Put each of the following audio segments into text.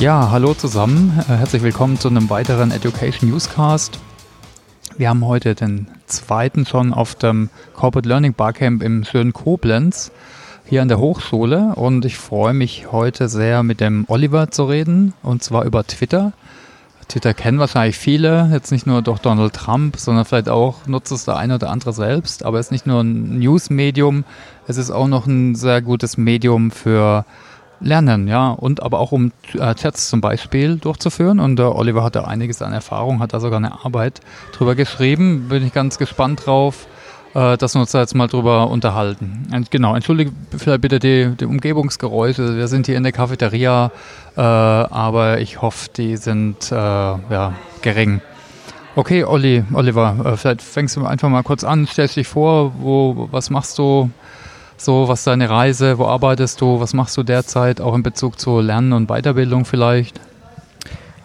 Ja, hallo zusammen. Äh, herzlich willkommen zu einem weiteren Education Newscast. Wir haben heute den zweiten schon auf dem Corporate Learning Barcamp im schönen Koblenz hier an der Hochschule und ich freue mich heute sehr mit dem Oliver zu reden und zwar über Twitter. Twitter kennen wahrscheinlich viele, jetzt nicht nur durch Donald Trump, sondern vielleicht auch nutzt es der eine oder andere selbst. Aber es ist nicht nur ein News-Medium, es ist auch noch ein sehr gutes Medium für Lernen, ja, und aber auch um äh, Chats zum Beispiel durchzuführen. Und der Oliver hat da einiges an Erfahrung, hat da sogar eine Arbeit drüber geschrieben. Bin ich ganz gespannt drauf, äh, dass wir uns da jetzt mal drüber unterhalten. Und genau, entschuldige vielleicht bitte die, die Umgebungsgeräusche. Wir sind hier in der Cafeteria, äh, aber ich hoffe, die sind äh, ja, gering. Okay, Olli, Oliver, äh, vielleicht fängst du einfach mal kurz an, stellst dich vor, wo, was machst du, so, was ist deine Reise, wo arbeitest du, was machst du derzeit, auch in Bezug zu Lernen und Weiterbildung vielleicht?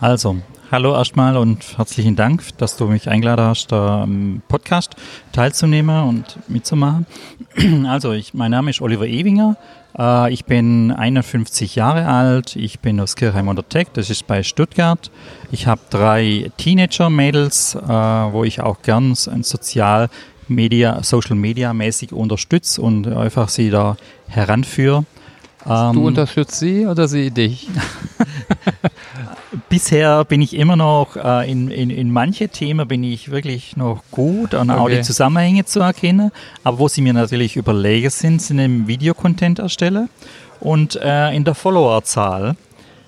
Also, hallo erstmal und herzlichen Dank, dass du mich eingeladen hast, da im Podcast teilzunehmen und mitzumachen. Also, ich, mein Name ist Oliver Ewinger. Äh, ich bin 51 Jahre alt. Ich bin aus Kirchheim unter Tech, das ist bei Stuttgart. Ich habe drei Teenager-Mädels, äh, wo ich auch gern ein Sozial Media, Social Media mäßig unterstütze und einfach sie da heranführe. du ähm, unterstützt sie oder sie dich? Bisher bin ich immer noch äh, in, in, in manche Themen bin ich wirklich noch gut und okay. auch die Zusammenhänge zu erkennen. Aber wo sie mir natürlich überlegen sind, sind im Videocontent erstellen und äh, in der Followerzahl.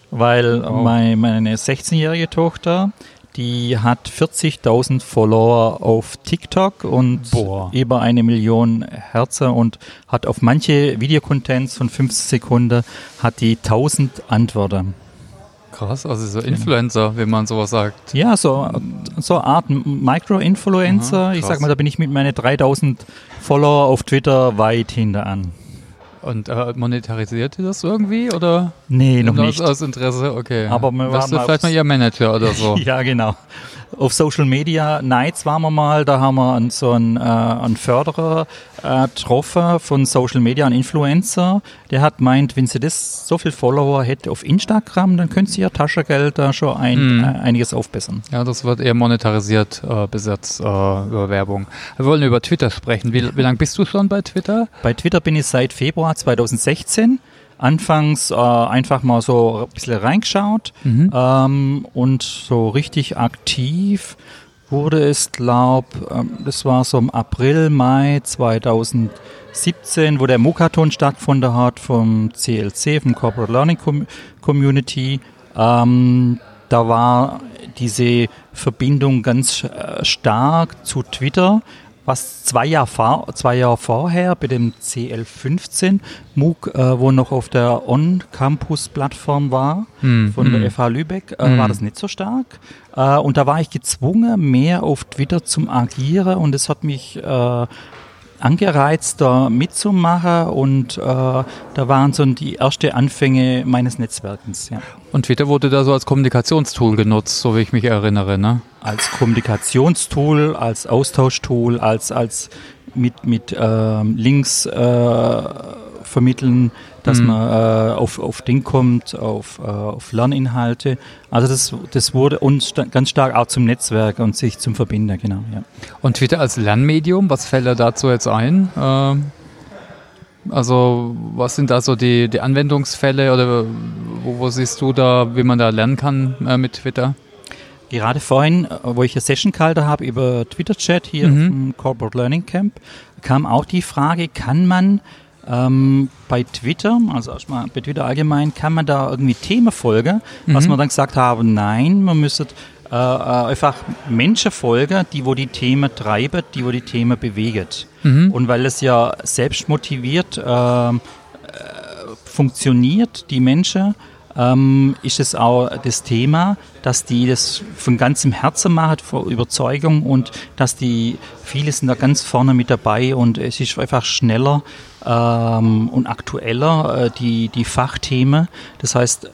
Weil oh. mein, meine 16-jährige Tochter, die hat 40.000 Follower auf TikTok und Boah. über eine Million Herzen und hat auf manche Videocontents von 15 Sekunden hat die 1000 Antworten. Krass, also so Influencer, wenn man sowas sagt. Ja, so, so eine Art Micro-Influencer. Ich sag mal, da bin ich mit meinen 3000 Follower auf Twitter weit hinter an. Und äh, monetarisiert ihr das irgendwie oder? Nee, noch nicht. Aus Interesse, okay. Aber wir waren vielleicht mal ihr Manager oder so. ja, genau auf Social Media Nights waren wir mal, da haben wir einen, so einen, äh, einen Förderer äh, getroffen von Social Media, einen Influencer, der hat meint, wenn sie das so viel Follower hätte auf Instagram, dann könnte sie ihr Taschengeld da schon ein, mhm. äh, einiges aufbessern. Ja, das wird eher monetarisiert äh, bis jetzt äh, über Werbung. Wir wollen über Twitter sprechen. Wie, wie lange bist du schon bei Twitter? Bei Twitter bin ich seit Februar 2016 anfangs äh, einfach mal so ein bisschen reingeschaut mhm. ähm, und so richtig aktiv wurde es, glaube ähm, das war so im April, Mai 2017, wo der Mukaton stattgefunden hat vom CLC, vom Corporate Learning Com Community. Ähm, da war diese Verbindung ganz äh, stark zu Twitter was zwei Jahre, zwei Jahre vorher bei dem CL15 MOOC, äh, wo noch auf der On-Campus-Plattform war, mm, von der FH hm. Lübeck, äh, mm. war das nicht so stark. Äh, und da war ich gezwungen, mehr auf Twitter zum Agieren und das hat mich äh, angereizt, da mitzumachen und äh, da waren so die ersten Anfänge meines Netzwerkens. Ja. Und Twitter wurde da so als Kommunikationstool genutzt, so wie ich mich erinnere, ne? Als Kommunikationstool, als Austauschtool, als, als mit, mit ähm, Links äh, vermitteln, dass mhm. man äh, auf, auf Ding kommt, auf, äh, auf Lerninhalte. Also das, das wurde uns st ganz stark auch zum Netzwerk und sich zum Verbinden, genau. Ja. Und Twitter als Lernmedium, was fällt da dazu jetzt ein? Ähm also was sind da so die, die Anwendungsfälle oder wo, wo, siehst du da, wie man da lernen kann äh, mit Twitter? Gerade vorhin, äh, wo ich eine Session gehalten habe über Twitter-Chat hier mhm. im Corporate Learning Camp, kam auch die Frage, kann man ähm, bei Twitter, also erstmal bei Twitter allgemein, kann man da irgendwie Themen folgen, mhm. was man dann gesagt haben, nein, man müsste äh, äh, einfach Menschen folgen, die wo die Themen treiben, die wo die Themen bewegen. Mhm. Und weil es ja selbst motiviert äh, äh funktioniert, die Menschen, ähm, ist es auch das Thema, dass die das von ganzem Herzen machen, vor Überzeugung und dass die, viele sind da ganz vorne mit dabei und es ist einfach schneller ähm, und aktueller, äh, die, die Fachthemen. Das heißt,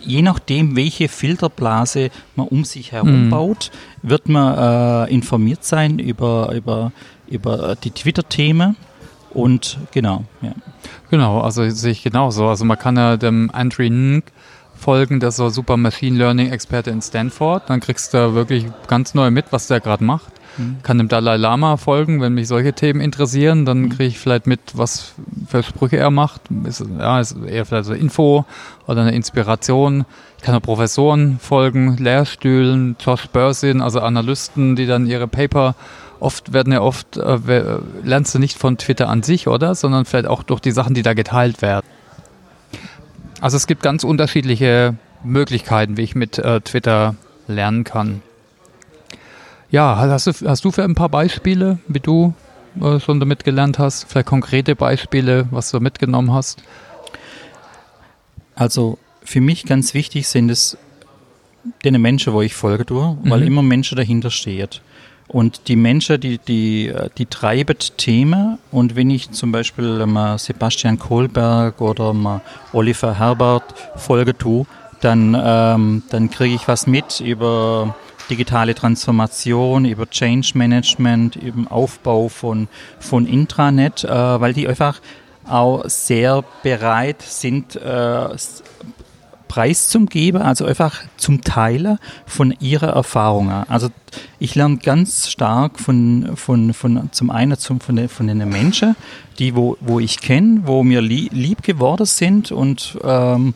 je nachdem, welche Filterblase man um sich herum mhm. baut, wird man äh, informiert sein über, über, über die Twitter-Themen. Und genau, ja. Genau, also sehe ich genauso. Also man kann ja dem Andrew Ng folgen, der ist so super Machine Learning Experte in Stanford. Dann kriegst du wirklich ganz neu mit, was der gerade macht. Mhm. Kann dem Dalai Lama folgen, wenn mich solche Themen interessieren, dann mhm. kriege ich vielleicht mit, was für Sprüche er macht. Ist, ja, ist eher vielleicht so Info oder eine Inspiration. Ich kann auch Professoren folgen, Lehrstühlen, Josh Bursin, also Analysten, die dann ihre Paper oft werden ja oft, äh, lernst du nicht von Twitter an sich, oder? Sondern vielleicht auch durch die Sachen, die da geteilt werden. Also es gibt ganz unterschiedliche Möglichkeiten, wie ich mit äh, Twitter lernen kann. Ja, hast du, hast du für ein paar Beispiele, wie du äh, schon damit gelernt hast? Vielleicht konkrete Beispiele, was du mitgenommen hast? Also für mich ganz wichtig sind es den Menschen, wo ich folge, tue, weil mhm. immer Menschen dahinter steht. Und die Menschen, die, die, die treiben Themen. Und wenn ich zum Beispiel mal Sebastian Kohlberg oder mal Oliver Herbert folge tue, dann, ähm, dann kriege ich was mit über digitale Transformation, über Change Management, über Aufbau von, von Intranet, äh, weil die einfach auch sehr bereit sind, äh, Preis zum Geben, also einfach zum Teilen von ihrer Erfahrungen. Also ich lerne ganz stark von, von, von zum einen zum, von, den, von den Menschen, die wo, wo ich kenne, wo mir lieb geworden sind und ähm,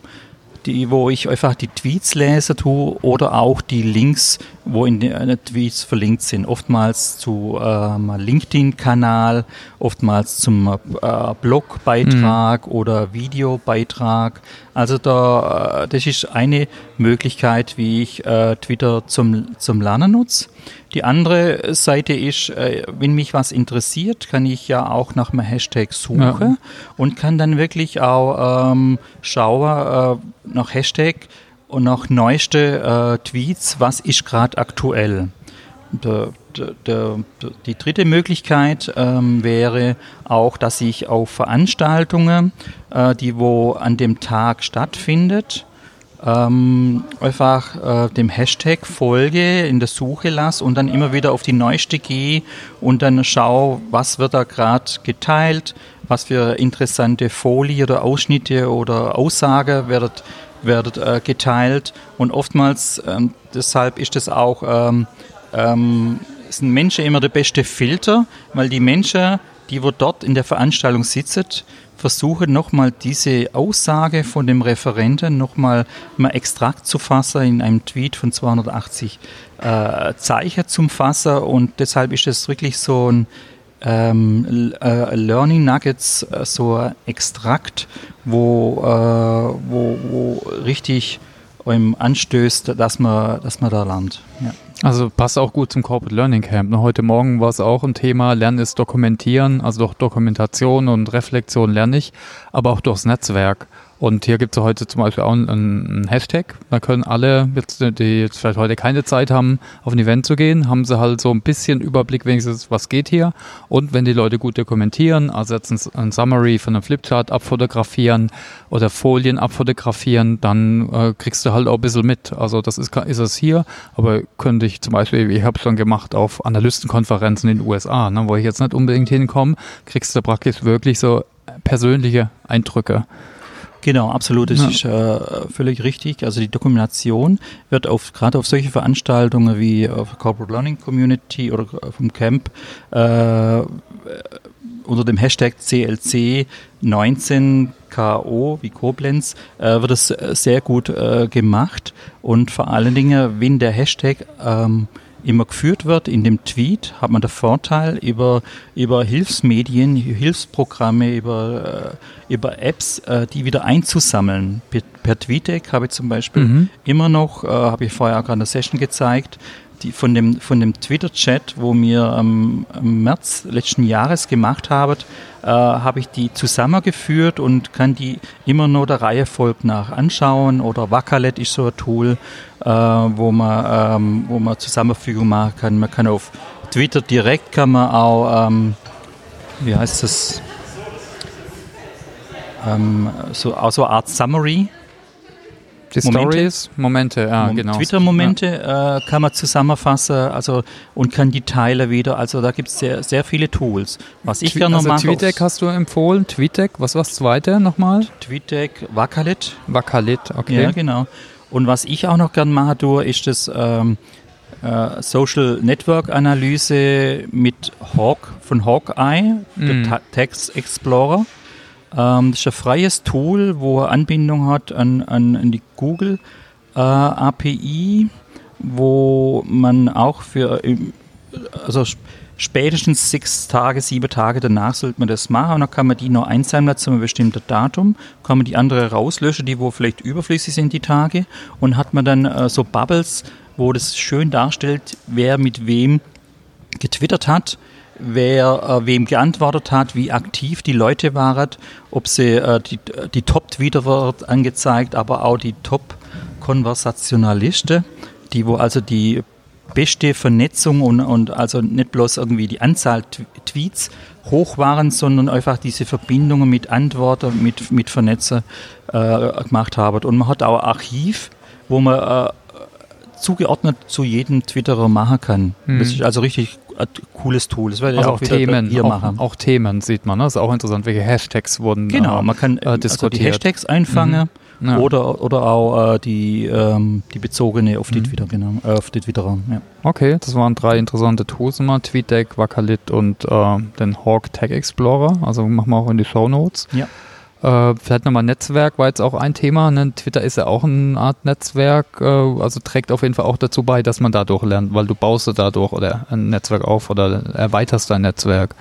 die, wo ich einfach die Tweets lese tue oder auch die Links, wo in den Tweets verlinkt sind. Oftmals zu ähm, LinkedIn-Kanal, oftmals zum äh, Blogbeitrag mhm. oder Videobeitrag. Also da, äh, das ist eine Möglichkeit, wie ich äh, Twitter zum, zum Lernen nutze. Die andere Seite ist, äh, wenn mich was interessiert, kann ich ja auch nach einem Hashtag suchen ja. und kann dann wirklich auch ähm, schauen äh, nach Hashtag und nach neueste äh, Tweets, was ist gerade aktuell. Der, der, der, die dritte Möglichkeit ähm, wäre auch, dass ich auf Veranstaltungen, äh, die wo an dem Tag stattfindet, ähm, einfach äh, dem Hashtag folge, in der Suche lasse und dann immer wieder auf die neueste gehe und dann schaue, was wird da gerade geteilt, was für interessante Folie oder Ausschnitte oder Aussage wird, wird äh, geteilt. Und oftmals, ähm, deshalb ist es auch, ähm, ähm, sind Menschen immer der beste Filter, weil die Menschen, die wo dort in der Veranstaltung sitzen, versuche nochmal diese Aussage von dem Referenten nochmal mal extrakt zu fassen in einem Tweet von 280 äh, Zeichen zum Fassen. Und deshalb ist es wirklich so ein ähm, äh, Learning Nuggets, äh, so Extrakt, wo, äh, wo, wo richtig einem anstößt, dass man, dass man da lernt. Ja. Also passt auch gut zum Corporate Learning Camp. Ne? Heute Morgen war es auch ein Thema, Lernen ist Dokumentieren, also durch Dokumentation und Reflexion lerne ich, aber auch durchs Netzwerk. Und hier gibt es heute zum Beispiel auch einen, Hashtag. Da können alle, jetzt, die jetzt vielleicht heute keine Zeit haben, auf ein Event zu gehen, haben sie halt so ein bisschen Überblick, wenigstens, was geht hier. Und wenn die Leute gut dokumentieren, also jetzt ein, ein Summary von einem Flipchart abfotografieren oder Folien abfotografieren, dann äh, kriegst du halt auch ein bisschen mit. Also das ist, ist es hier, aber könnte ich zum Beispiel, ich habe schon gemacht auf Analystenkonferenzen in den USA, ne, wo ich jetzt nicht unbedingt hinkomme, kriegst du praktisch wirklich so persönliche Eindrücke. Genau, absolut. Das ja. ist äh, völlig richtig. Also die Dokumentation wird auf gerade auf solche Veranstaltungen wie auf Corporate Learning Community oder vom Camp äh, unter dem Hashtag CLC 19KO wie Koblenz äh, wird es sehr gut äh, gemacht und vor allen Dingen, wenn der Hashtag ähm, immer geführt wird in dem Tweet, hat man den Vorteil über, über Hilfsmedien, Hilfsprogramme, über, äh, über Apps, äh, die wieder einzusammeln. Per, per TweetDeck habe ich zum Beispiel mhm. immer noch, äh, habe ich vorher auch gerade eine Session gezeigt, die von dem, von dem Twitter-Chat, wo wir am, am März letzten Jahres gemacht haben, äh, habe ich die zusammengeführt und kann die immer nur der Reihe folgt nach anschauen. Oder Wakalet ist so ein Tool, äh, wo, man, ähm, wo man Zusammenfügung machen kann. Man kann auf Twitter direkt kann man auch, ähm, wie heißt das, ähm, so, auch so eine Art Summary Die. Stories, Momente, ja, Mom- genau. Twitter-Momente äh, kann man zusammenfassen also, und kann die Teile wieder. Also da gibt es sehr, sehr viele Tools. Was ich Twi- gerne also mache, TweetDeck hast du empfohlen. TweetDeck, was war das zweite nochmal? TweetDeck, Wakalit. Wakalit, okay. Ja, genau. Und was ich auch noch gern mache, du, ist das ähm, äh, Social Network Analyse mit Hawk von Hawkeye, der Mhm. Ta Text Explorer. Ähm, das ist ein freies Tool, wo er Anbindung hat an, an, an die Google äh, API, wo man auch für ähm, also sp- spätestens sechs Tage, sieben Tage danach sollte man das machen. Und dann kann man die noch einsammeln zu einem bestimmten Datum, kann man die andere rauslöschen, die wo vielleicht überflüssig sind die Tage. Und hat man dann äh, so Bubbles, wo das schön darstellt, wer mit wem getwittert hat, wer äh, wem geantwortet hat, wie aktiv die Leute waren, ob sie äh, die, die Top-Tweeter wird angezeigt, aber auch die Top-Konversationalisten, die wo also die beste Vernetzung und, und also nicht bloß irgendwie die Anzahl Tw- Tweets hoch waren, sondern einfach diese Verbindungen mit Antworten, mit, mit Vernetzen äh, gemacht haben. Und man hat auch Archiv, wo man äh, zugeordnet zu jedem Twitterer machen kann. Mhm. Das ist also richtig ein cooles Tool. Das ich Also auch auch wieder Themen, hier auch, machen. auch Themen sieht man, ne? Das ist auch interessant, welche Hashtags wurden Genau, äh, man kann äh, also die. Hashtags einfangen Ja. oder, oder auch äh, die, ähm, die bezogene auf die Mhm. Twitter, genau, äh, auf die Twitterer. Ja. Okay, das waren drei interessante Tools immer, TweetDeck, Wakalit und äh, den Hawk Tag Explorer. Also machen wir auch in die Show Notes. Ja. Äh, vielleicht nochmal Netzwerk war jetzt auch ein Thema. Ne? Twitter ist ja auch eine Art Netzwerk, äh, also trägt auf jeden Fall auch dazu bei, dass man dadurch lernt, weil du baust du dadurch oder ein Netzwerk auf oder erweiterst dein Netzwerk.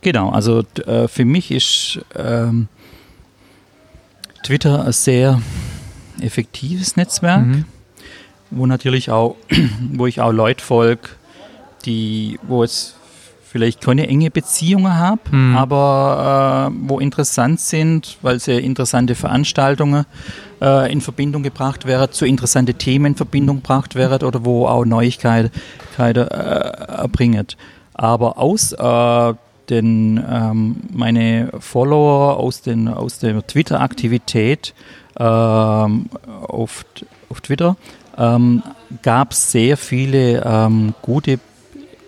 Genau, also äh, für mich ist ähm, Twitter ein sehr effektives Netzwerk, Mhm. wo natürlich auch, wo ich auch Leute folge, die, wo es vielleicht keine enge Beziehungen habe, Mhm. aber äh, wo interessant sind, weil sie interessante Veranstaltungen äh, in Verbindung gebracht werden, zu interessante Themen in Verbindung gebracht werden oder wo auch Neuigkeiten Keiten, äh, bringen. Aber aus äh, den, ähm, meine Follower aus, den, aus der Twitter-Aktivität ähm, auf, auf Twitter ähm, gab es sehr viele ähm, gute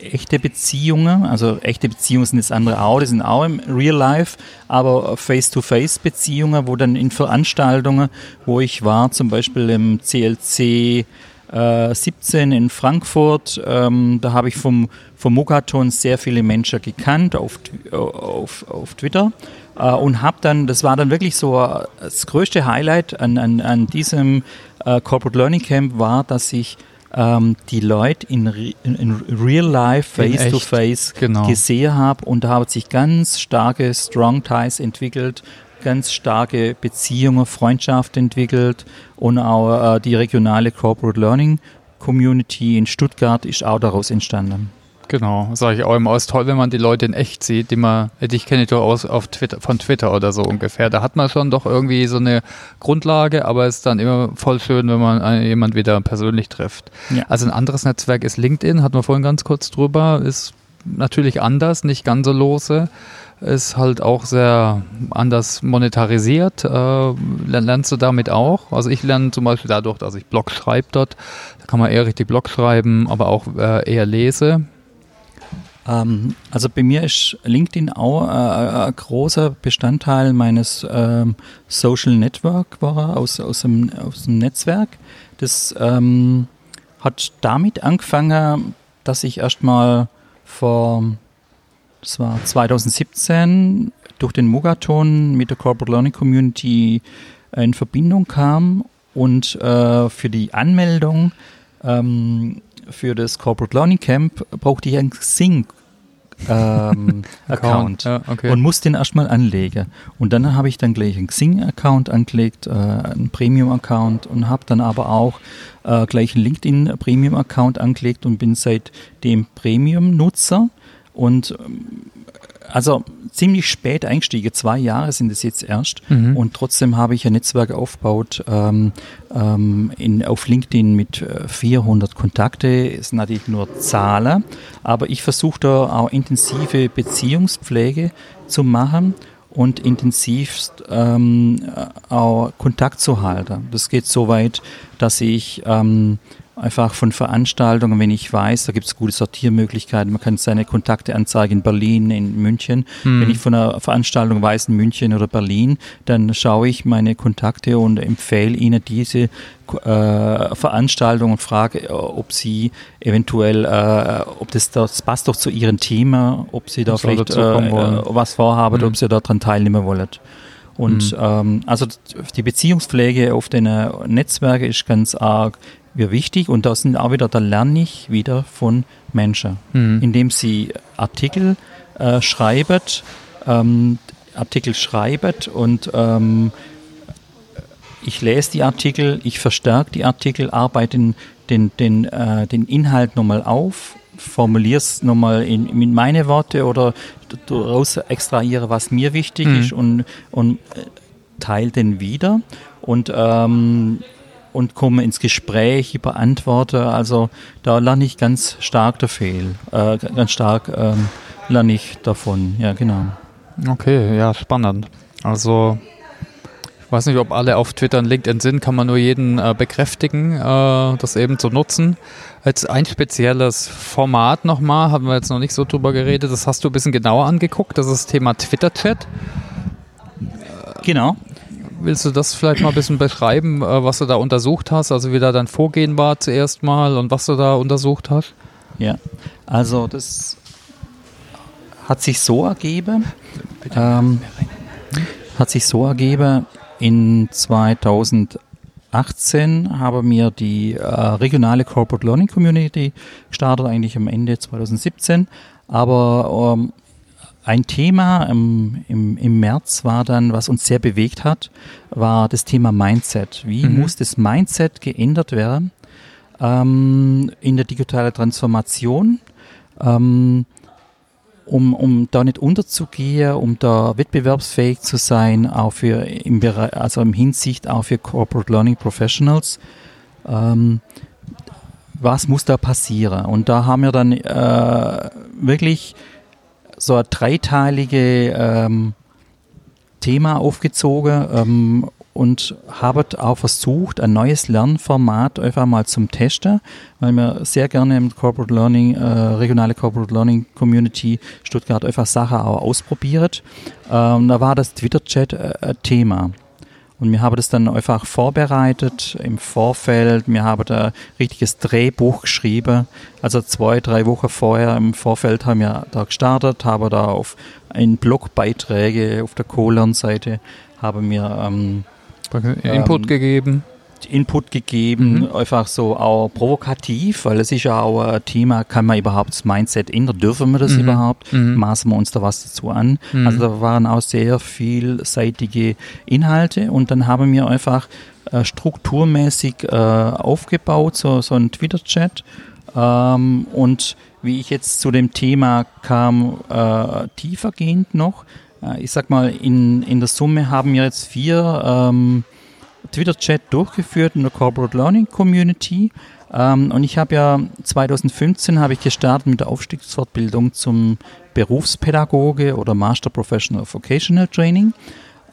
echte Beziehungen, also echte Beziehungen sind das andere auch, die sind auch im Real Life, aber Face-to-Face-Beziehungen, wo dann in Veranstaltungen, wo ich war, zum Beispiel im CLC äh, 17 in Frankfurt, ähm, da habe ich vom, vom Mugaton sehr viele Menschen gekannt auf, auf, auf Twitter äh, und habe dann, das war dann wirklich so äh, das größte Highlight an, an, an diesem äh, Corporate Learning Camp war, dass ich ähm, die Leute in, re in, in real life, In face to echt, face genau. gesehen habe und da haben sich ganz starke Strong Ties entwickelt, ganz starke Beziehungen, Freundschaft entwickelt und auch äh, die regionale Corporate Learning Community in Stuttgart ist auch daraus entstanden. Genau, sage ich auch immer. Ist toll, wenn man die Leute in echt sieht, die man, dich kenne ich doch aus auf Twitter, von Twitter oder so ungefähr. Da hat man schon doch irgendwie so eine Grundlage, aber es ist dann immer voll schön, wenn man jemand wieder persönlich trifft. Ja. Also ein anderes Netzwerk ist LinkedIn, hatten wir vorhin ganz kurz drüber, ist natürlich anders, nicht ganz so lose, ist halt auch sehr anders monetarisiert. Äh, lern- lernst du damit auch? Also ich lerne zum Beispiel dadurch, dass ich Blog schreibe dort, da kann man eher richtig Blog schreiben, aber auch äh, eher lese. Ähm, also bei mir ist LinkedIn auch äh, ein großer Bestandteil meines ähm, Social Network war aus, aus, dem, aus dem Netzwerk. Das ähm, hat damit angefangen, dass ich erstmal vor, das war 2017, durch den Mugaton mit der Corporate Learning Community in Verbindung kam und äh, für die Anmeldung ähm, für das Corporate Learning Camp brauchte ich einen Xing ähm, Account Ja, okay. und muss den erstmal anlegen. Und dann habe ich dann gleich einen Xing-Account angelegt, äh, einen Premium-Account und habe dann aber auch äh, gleich einen LinkedIn-Premium-Account angelegt und bin seitdem Premium-Nutzer und ähm, also ziemlich spät eingestiegen, zwei Jahre sind es jetzt erst Mhm. und trotzdem habe ich ein Netzwerk aufgebaut ähm, ähm, in, auf LinkedIn mit äh, 400 Kontakte, ist natürlich nur Zahlen, aber ich versuche da auch intensive Beziehungspflege zu machen und intensivst ähm, auch Kontakt zu halten. Das geht so weit, dass ich ähm, einfach von Veranstaltungen, wenn ich weiß, da gibt es gute Sortiermöglichkeiten, man kann seine Kontakte anzeigen in Berlin, in München. Mhm. Wenn ich von einer Veranstaltung weiß in München oder Berlin, dann schaue ich meine Kontakte und empfehle ihnen diese äh, Veranstaltung und frage, äh, ob sie eventuell, äh, ob das, das passt doch zu ihrem Thema, ob sie da das vielleicht äh, äh, was vorhaben, mhm. ob sie daran teilnehmen wollen. Und mhm. ähm, also die Beziehungspflege auf den Netzwerken ist ganz arg mir wichtig und da sind auch wieder, da lerne ich wieder von Menschen, mhm. indem sie Artikel äh, schreiben, ähm, Artikel schreiben und ähm, ich lese die Artikel, ich verstärke die Artikel, arbeite den, den, den, äh, den Inhalt nochmal auf, formuliere es nochmal in, in meine Worte oder daraus extrahiere, was mir wichtig mhm. ist und, und äh, teile den wieder. Und ähm, und komme ins Gespräch, beantworte. Also da lerne ich ganz stark dafür, äh, ganz stark ähm, lerne ich davon. Ja, genau. Okay, ja, spannend. Also ich weiß nicht, ob alle auf Twitter und LinkedIn sind, kann man nur jeden äh, bekräftigen, äh, das eben zu nutzen. Als ein spezielles Format nochmal, haben wir jetzt noch nicht so drüber geredet, das hast du ein bisschen genauer angeguckt, das ist das Thema Twitter-Chat. Genau. Willst du das vielleicht mal ein bisschen beschreiben, äh, was du da untersucht hast? Also wie da dein Vorgehen war zuerst mal und was du da untersucht hast? Ja, also das hat sich so ergeben, ähm, hat sich so ergeben, in 2018 habe mir die äh, regionale Corporate Learning Community gestartet, eigentlich am Ende 2017. Aber ähm, ein Thema im, im, im März war dann, was uns sehr bewegt hat, war das Thema Mindset. Wie mhm. muss das Mindset geändert werden ähm, in der digitalen Transformation? Ähm, um, um da nicht unterzugehen, um da wettbewerbsfähig zu sein, auch für im Bereich, also im Hinsicht auch für Corporate Learning Professionals. Ähm, was muss da passieren? Und da haben wir dann äh, wirklich so ein dreiteilige ähm, Thema aufgezogen ähm, und habe auch versucht, ein neues Lernformat einfach mal zum Testen, weil wir sehr gerne im Corporate Learning, äh, regionale Corporate Learning Community Stuttgart einfach Sachen auch ausprobiert. Ähm, da war das Twitter-Chat äh, Thema. Und wir haben das dann einfach vorbereitet im Vorfeld. Wir haben da ein richtiges Drehbuch geschrieben. Also zwei, drei Wochen vorher im Vorfeld haben wir da gestartet, haben da auf in Blogbeiträge auf der Colon-Seite haben wir ähm, Input ähm, gegeben. Input gegeben, mhm. einfach so auch provokativ, weil es ist ja auch ein Thema, kann man überhaupt das Mindset ändern, dürfen wir das mhm. überhaupt, mhm. maßen wir uns da was dazu an. Mhm. Also da waren auch sehr vielseitige Inhalte und dann haben wir einfach äh, strukturmäßig äh, aufgebaut, so, so ein Twitter-Chat ähm, und wie ich jetzt zu dem Thema kam, äh, tiefergehend noch, äh, ich sag mal, in, in der Summe haben wir jetzt vier ähm, Twitter-Chat durchgeführt in der Corporate Learning Community. Ähm, und ich habe ja 2015 habe ich gestartet mit der Aufstiegsfortbildung zum Berufspädagoge oder Master Professional Vocational Training.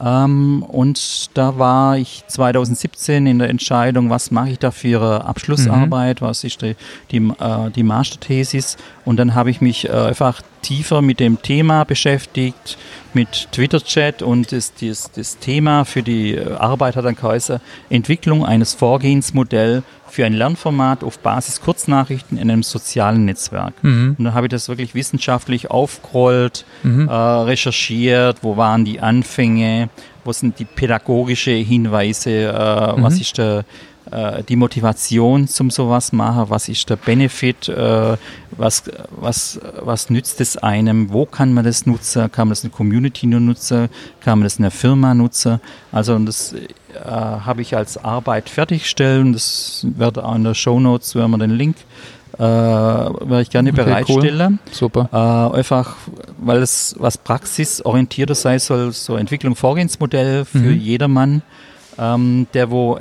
Ähm, und da war ich 2017 in der Entscheidung, was mache ich da für ihre Abschlussarbeit, mhm. was ist die, die, äh, die Masterthesis. Und dann habe ich mich äh, einfach tiefer mit dem Thema beschäftigt, mit Twitter-Chat und das, das, das Thema für die äh, Arbeit hat dann geheißen, Entwicklung eines Vorgehensmodells für ein Lernformat auf Basis Kurznachrichten in einem sozialen Netzwerk. Mhm. Und dann habe ich das wirklich wissenschaftlich aufgerollt, mhm. äh, recherchiert, wo waren die Anfänge, wo sind die pädagogische Hinweise, äh, mhm. was ist der äh, die Motivation zum sowas machen, was ist der Benefit, äh, was, was, was nützt es einem, wo kann man das nutzen, kann man das in der Community nur nutzen, kann man das in der Firma nutzen. Also das äh, habe ich als Arbeit fertigstellen, das wird auch in der Show Notes, wenn man den Link äh, werde ich gerne okay, bereitstellen. Cool. Super. Äh, einfach, weil es was praxisorientierter sein soll, so Entwicklung, Vorgehensmodell für mhm. jedermann, ähm, der wo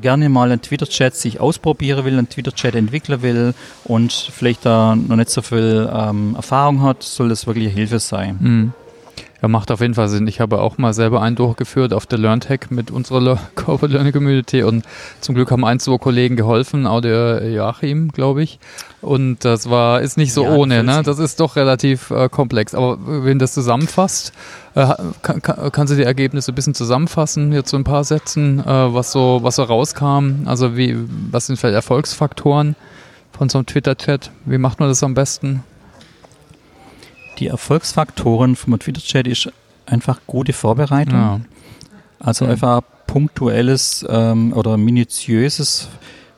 gerne mal einen Twitter-Chat sich ausprobieren will, einen Twitter-Chat entwickeln will und vielleicht da noch nicht so viel ähm, Erfahrung hat, soll das wirklich Hilfe sein. Mhm. Ja, macht auf jeden Fall Sinn. Ich habe auch mal selber einen durchgeführt auf der LearnTech mit unserer Corporate Learning Community und zum Glück haben ein, zwei Kollegen geholfen, auch der Joachim, glaube ich. Und das war, ist nicht so ja, ohne, ne? Das ist doch relativ äh, komplex. Aber wenn das zusammenfasst, äh, kann, kann, kannst du die Ergebnisse ein bisschen zusammenfassen, jetzt so ein paar Sätzen, äh, was so, was so rauskam? Also wie, was sind vielleicht Erfolgsfaktoren von so einem Twitter-Chat? Wie macht man das am besten? Die Erfolgsfaktoren vom Twitter-Chat ist einfach gute Vorbereitung. Ja. Also ja. einfach punktuelles ähm, oder minutiöses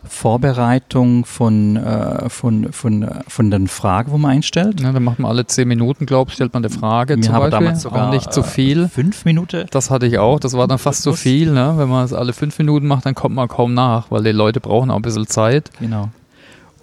Vorbereitung von, äh, von, von, von den Fragen, wo man einstellt. Ja, dann macht man alle zehn Minuten, glaube ich, stellt man eine Frage. Wir zum haben Beispiel. damals sogar auch nicht zu so viel. Fünf Minuten. Das hatte ich auch. Das war dann fast zu so viel. Ne? Wenn man es alle fünf Minuten macht, dann kommt man kaum nach, weil die Leute brauchen auch ein bisschen Zeit. Genau.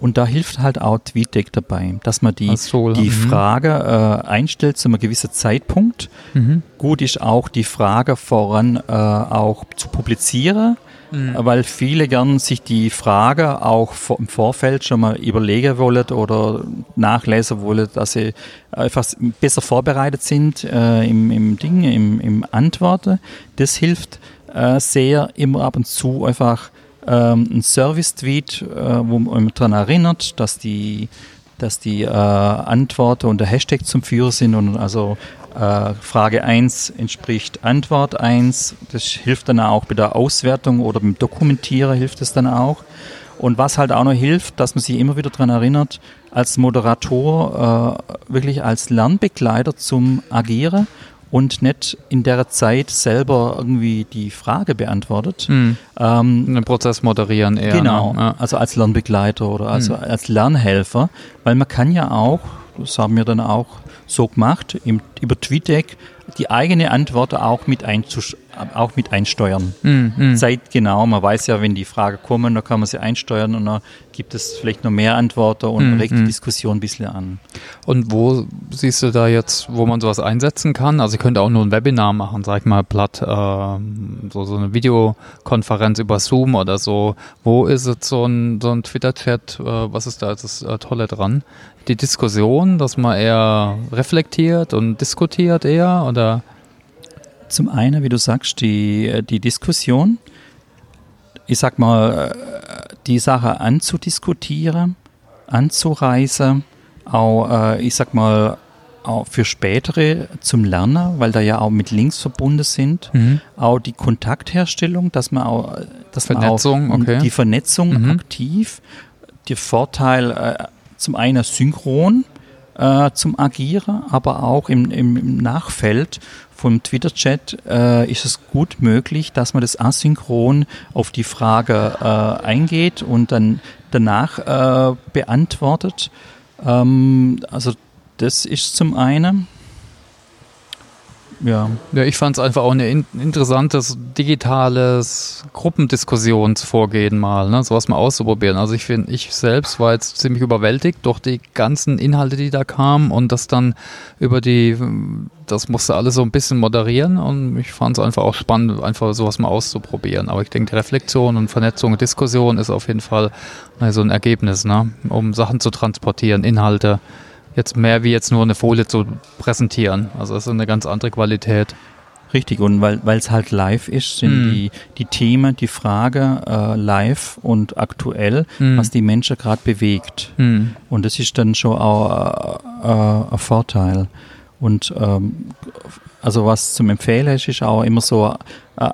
Und da hilft halt auch TweetDeck dabei, dass man die, so, die mhm. Frage äh, einstellt zu einem gewissen Zeitpunkt. Mhm. Gut ist auch die Frage voran äh, auch zu publizieren, mhm. weil viele gern sich die Frage auch im Vorfeld schon mal überlegen wollen oder nachlesen wollen, dass sie einfach besser vorbereitet sind äh, im, im Ding, im, im Antworten. Das hilft äh, sehr immer ab und zu einfach ähm, ein Service-Tweet, äh, wo man daran erinnert, dass die, dass die äh, Antworten und der Hashtag zum Führer sind und also äh, Frage 1 entspricht Antwort 1. Das hilft dann auch bei der Auswertung oder beim Dokumentieren hilft es dann auch. Und was halt auch noch hilft, dass man sich immer wieder daran erinnert, als Moderator äh, wirklich als Lernbegleiter zum Agieren und nicht in der Zeit selber irgendwie die Frage beantwortet. Mhm. Ähm, Den Prozess moderieren eher. Genau, ne? also als Lernbegleiter oder also mhm. als Lernhelfer, weil man kann ja auch, das haben wir dann auch so gemacht, im, über TweetDeck die eigene Antwort auch mit, auch mit einsteuern. Mm, Zeitgenau, man weiß ja, wenn die Fragen kommen, dann kann man sie einsteuern und dann gibt es vielleicht noch mehr Antworten und mm, regt die Diskussion ein bisschen an. Und wo siehst du da jetzt, wo man sowas einsetzen kann? Also ich könnte auch nur ein Webinar machen, sag ich mal platt, äh, so, so eine Videokonferenz über Zoom oder so. Wo ist jetzt so ein, so ein Twitter-Chat, äh, was ist da das äh, Tolle dran? Die Diskussion, dass man eher reflektiert und diskutiert eher oder? Zum einen, wie du sagst, die, die Diskussion. Ich sag mal, die Sache anzudiskutieren, anzureisen, auch, äh, ich sag mal, auch für spätere zum Lernen, weil da ja auch mit Links verbunden sind. Mhm. Auch die Kontaktherstellung, dass man auch, dass Vernetzung, man auch okay. die Vernetzung mhm. aktiv, der Vorteil äh, zum einen synchron äh, zum Agieren, aber auch im, im, Nachfeld vom Twitter-Chat äh, ist es gut möglich, dass man das asynchron auf die Frage äh, eingeht und dann danach äh, beantwortet. Ähm, also das ist zum einen. Ja. ja, ich fand es einfach auch ein in interessantes digitales Gruppendiskussionsvorgehen mal, ne? sowas mal auszuprobieren. Also ich finde, ich selbst war jetzt ziemlich überwältigt durch die ganzen Inhalte, die da kamen und das dann über die, das musste alles so ein bisschen moderieren und ich fand es einfach auch spannend, einfach sowas mal auszuprobieren. Aber ich denke, Reflexion und Vernetzung und Diskussion ist auf jeden Fall so ein Ergebnis, ne? um Sachen zu transportieren, Inhalte jetzt mehr wie jetzt nur eine Folie zu präsentieren. Also es ist eine ganz andere Qualität. Richtig, und weil es halt live ist, sind mm. die, die Themen, die Frage äh, live und aktuell, mm. was die Menschen gerade bewegt. Mm. Und das ist dann schon auch äh, äh, ein Vorteil. Und ähm, also was zum Empfehlen ist, ist auch immer so, äh,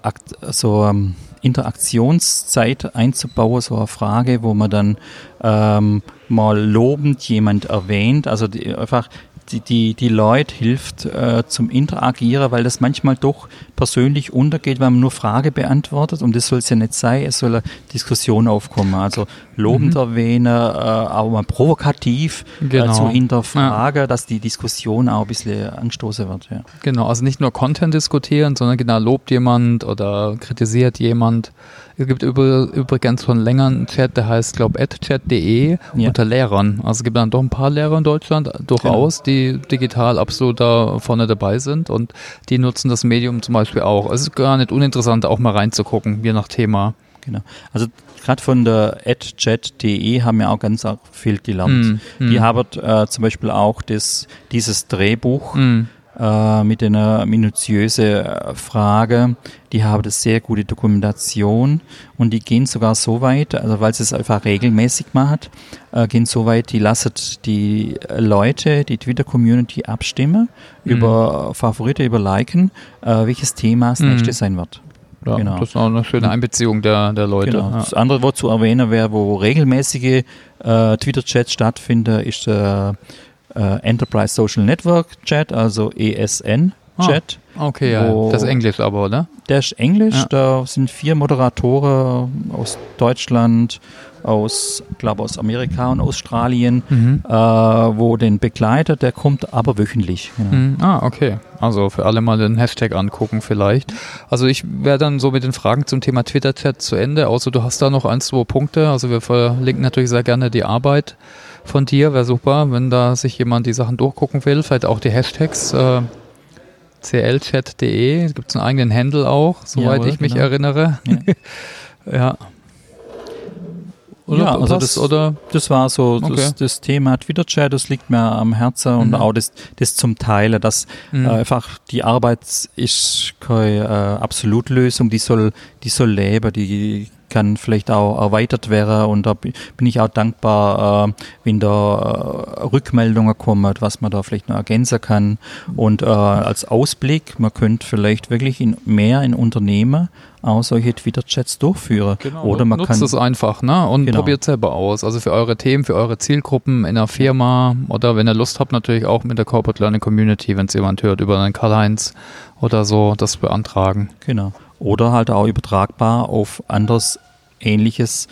so ähm, Interaktionszeit einzubauen, so eine Frage, wo man dann ähm, mal lobend jemand erwähnt, also die, einfach die, die, die Leute hilft äh, zum Interagieren, weil das manchmal doch persönlich untergeht, wenn man nur Frage beantwortet und das soll es ja nicht sein, es soll eine Diskussion aufkommen. Also lobend mhm. erwähnen, äh, aber mal provokativ äh, genau. äh, zu hinterfragen, ja. dass die Diskussion auch ein bisschen anstoßen wird. Ja. Genau, also nicht nur Content diskutieren, sondern genau lobt jemand oder kritisiert jemand. Es gibt übrigens schon länger einen Chat, der heißt, glaube ich, adchat.de ja. unter Lehrern. Also es gibt dann doch ein paar Lehrer in Deutschland durchaus, genau. die digital absolut da vorne dabei sind und die nutzen das Medium zum Beispiel auch. Es ist gar nicht uninteressant, auch mal reinzugucken, je nach Thema. Genau. Also gerade von der adchat.de haben wir auch ganz viel gelernt. Mm, mm. Die haben äh, zum Beispiel auch das, dieses Drehbuch mm äh, mit einer minutiösen Frage. Die haben das sehr gute Dokumentation und die gehen sogar so weit, also weil sie es einfach regelmäßig macht, äh, gehen so weit, die lassen die Leute, die Twitter-Community abstimmen mhm. über Favorite, über Liken, äh, welches Thema das mhm. nächste sein wird. Ja, genau. Das ist auch eine schöne Einbeziehung der, der Leute. Genau. Ja. Das andere, was zu erwähnen wäre, wo regelmäßige äh, Twitter-Chats stattfinden, ist der äh, Enterprise Social Network Chat, also ESN. Chat. Ah, okay, ja. Das ist Englisch aber, oder? Der ist Englisch. Ja. Da sind vier Moderatoren aus Deutschland, aus, glaube aus Amerika und Australien, mhm. äh, wo den begleitet. Der kommt aber wöchentlich. Genau. Mhm. Ah, okay. Also für alle mal den Hashtag angucken vielleicht. Also ich wäre dann so mit den Fragen zum Thema Twitter-Chat zu Ende. Außer du hast da noch ein, zwei Punkte. Also wir verlinken natürlich sehr gerne die Arbeit von dir. Wäre super, wenn da sich jemand die Sachen durchgucken will. Vielleicht auch die Hashtags. Äh, clchat.de, gibt es einen eigenen Handle auch, soweit Jawohl, ich mich genau. erinnere. Ja. ja. Oder ja, also das, oder? das war so okay. das, das, Thema Twitter-Chat, das liegt mir am Herzen mhm. und auch das, das zum Teil, dass mhm. äh, einfach die Arbeit ist keine äh, Absolutlösung, die soll, die soll leben, die kann vielleicht auch erweitert werden und da bin ich auch dankbar, äh, wenn da äh, Rückmeldungen kommen, was man da vielleicht noch ergänzen kann und äh, als Ausblick, man könnte vielleicht wirklich in, mehr in Unternehmen auch solche Twitter-Chats durchführen. Genau, Oder man nutzt kann es einfach ne? und genau. probiert selber aus. Also für eure Themen, für eure Zielgruppen in der Firma oder wenn ihr Lust habt, natürlich auch mit der Corporate Learning Community, wenn es jemand hört, über einen Karl-Heinz oder so, das beantragen. Genau. Oder halt auch übertragbar auf anderes ähnliches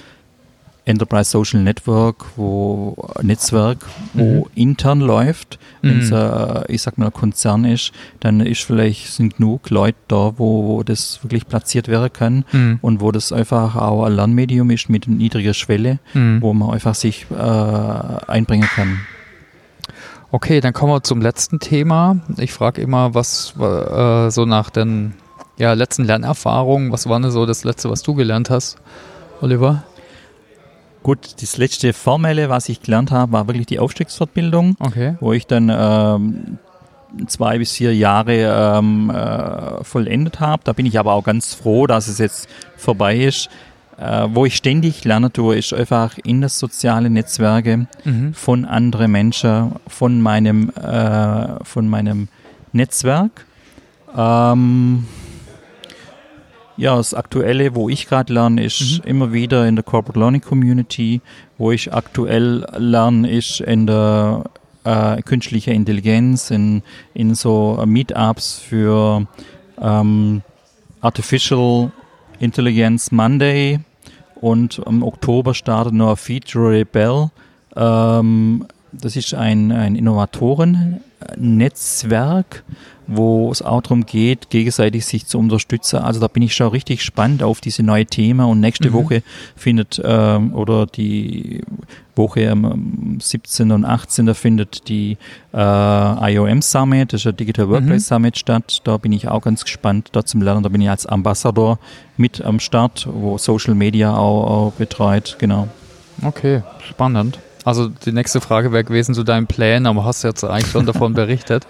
Enterprise Social Network, wo Netzwerk, wo mhm. intern läuft. Wenn es, mhm. ich sag mal, ein Konzern ist, dann ist vielleicht sind genug Leute da, wo, wo das wirklich platziert werden kann mhm. und wo das einfach auch ein Lernmedium ist mit niedriger Schwelle, mhm. wo man einfach sich äh, einbringen kann. Okay, dann kommen wir zum letzten Thema. Ich frage immer, was äh, so nach den ja, letzten Lernerfahrungen, was war denn so das letzte, was du gelernt hast, Oliver? Gut, das letzte Formelle, was ich gelernt habe, war wirklich die Aufstiegsfortbildung, okay. wo ich dann ähm, zwei bis vier Jahre ähm, äh, vollendet habe. Da bin ich aber auch ganz froh, dass es jetzt vorbei ist. Äh, wo ich ständig lerne tue, ist einfach in das soziale Netzwerke mhm. von anderen Menschen, von meinem, äh, von meinem Netzwerk. Ähm, ja, das Aktuelle, wo ich gerade lerne, ist mhm. immer wieder in der Corporate Learning Community. Wo ich aktuell lerne, ist in der äh, künstliche Intelligenz, in, in so Meetups für ähm, Artificial Intelligence Monday. Und im Oktober startet noch ein Feature Rebel. Ähm, das ist ein, ein Innovatoren-Netzwerk, wo es auch darum geht, gegenseitig sich zu unterstützen. Also da bin ich schon richtig spannend auf diese neue Thema und nächste mhm. Woche findet ähm, oder die Woche am 17. und 18. findet die äh, IOM Summit, das ist der Digital Workplace mhm. Summit statt. Da bin ich auch ganz gespannt, da zum Lernen. Da bin ich als Ambassador mit am Start, wo Social Media auch, auch betreut. Genau. Okay, spannend. Also die nächste Frage wäre gewesen zu deinen Plänen, aber hast jetzt eigentlich schon davon berichtet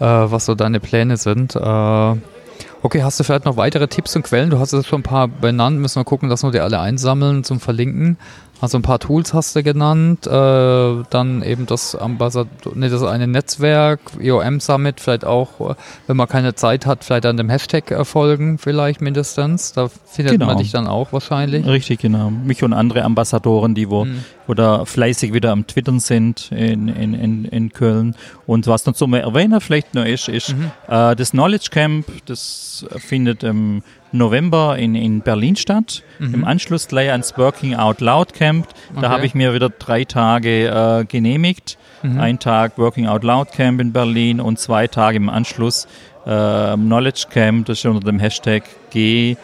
äh, was so deine Pläne sind. Äh, okay, hast du vielleicht noch weitere Tipps und Quellen? Du hast jetzt schon ein paar benannt, müssen wir gucken, dass wir die alle einsammeln zum Verlinken. Also ein paar Tools hast du genannt, äh, dann eben das Ambassador, nee, das eine Netzwerk, IOM Summit, vielleicht auch, wenn man keine Zeit hat, vielleicht an dem Hashtag erfolgen, vielleicht mindestens. Da findet genau. man dich dann auch wahrscheinlich. Richtig, genau. Mich und andere Ambassadoren, die wo, mhm. da fleißig wieder am Twittern sind in, in, in, in Köln. Und was noch zum Erwähnen vielleicht noch ist, ist mhm. äh, das Knowledge Camp, das findet im November in, in Berlin statt. Mhm. Im Anschluss gleich ans Working Out Loud Camp. Da okay. habe ich mir wieder drei Tage äh, genehmigt. Mhm. Ein Tag Working Out Loud Camp in Berlin und zwei Tage im Anschluss äh, Knowledge Camp. Das ist unter dem Hashtag G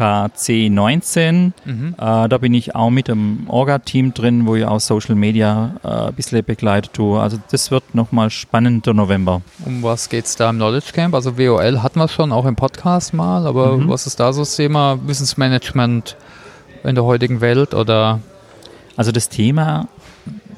KC19. Mhm. Äh, da bin ich auch mit dem Orga-Team drin, wo ich auch Social Media äh, ein bisschen begleitet tue. Also das wird nochmal spannender November. Um was geht es da im Knowledge Camp? Also WOL hatten wir schon auch im Podcast mal, aber mhm. was ist da so das Thema Wissensmanagement in der heutigen Welt oder? Also das Thema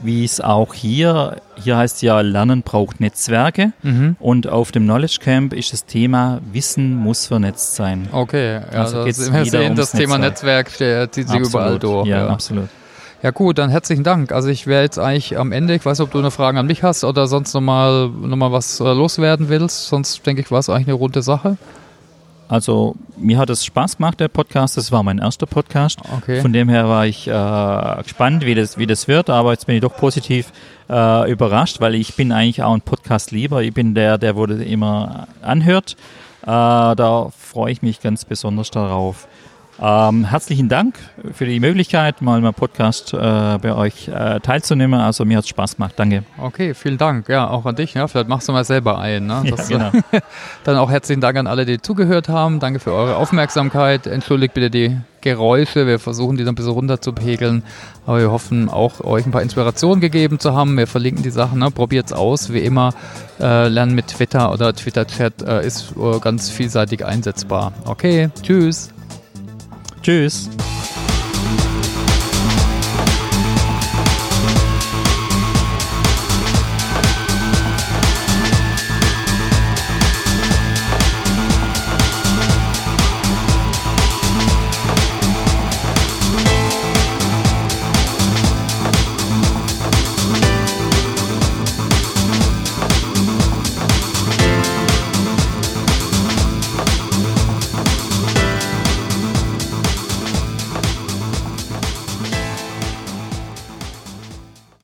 wie es auch hier, hier heißt ja, Lernen braucht Netzwerke Mhm. und auf dem Knowledge Camp ist das Thema Wissen muss vernetzt sein. Okay, ja, Also geht's wir sehen, das ums Thema Netzwerk. Netzwerk der zieht sich überall durch. Ja, absolut. Ja gut, dann herzlichen Dank. Also ich wäre jetzt eigentlich am Ende, ich weiß nicht, ob du eine Frage an mich hast oder sonst nochmal noch mal was äh, loswerden willst. Sonst denke ich, war es eigentlich eine runde Sache. Also mir hat es Spaß gemacht, der Podcast. Das war mein erster Podcast. Okay. Von dem her war ich äh, gespannt, wie das, wie das wird, aber jetzt bin ich doch positiv äh, überrascht, weil ich bin eigentlich auch ein Podcast lieber. Ich bin der, der wurde immer anhört. Äh, da freue ich mich ganz besonders darauf. Ähm, herzlichen Dank für die Möglichkeit, mal im Podcast äh, bei euch äh, teilzunehmen. Also mir hat es Spaß gemacht. Danke. Okay, vielen Dank. Ja, auch an dich. Ja, vielleicht machst du mal selber ein. Ne? Ja, Das, genau. Dann auch herzlichen Dank an alle, die zugehört haben. Danke für eure Aufmerksamkeit. Entschuldigt bitte die Geräusche. Wir versuchen die dann ein bisschen runterzupegeln. Aber wir hoffen auch, euch ein paar Inspirationen gegeben zu haben. Wir verlinken die Sachen. Ne? Probiert es aus. Wie immer, äh, lernen mit Twitter oder Twitter-Chat äh, ist äh, ganz vielseitig einsetzbar. Okay, tschüss. Tschüss.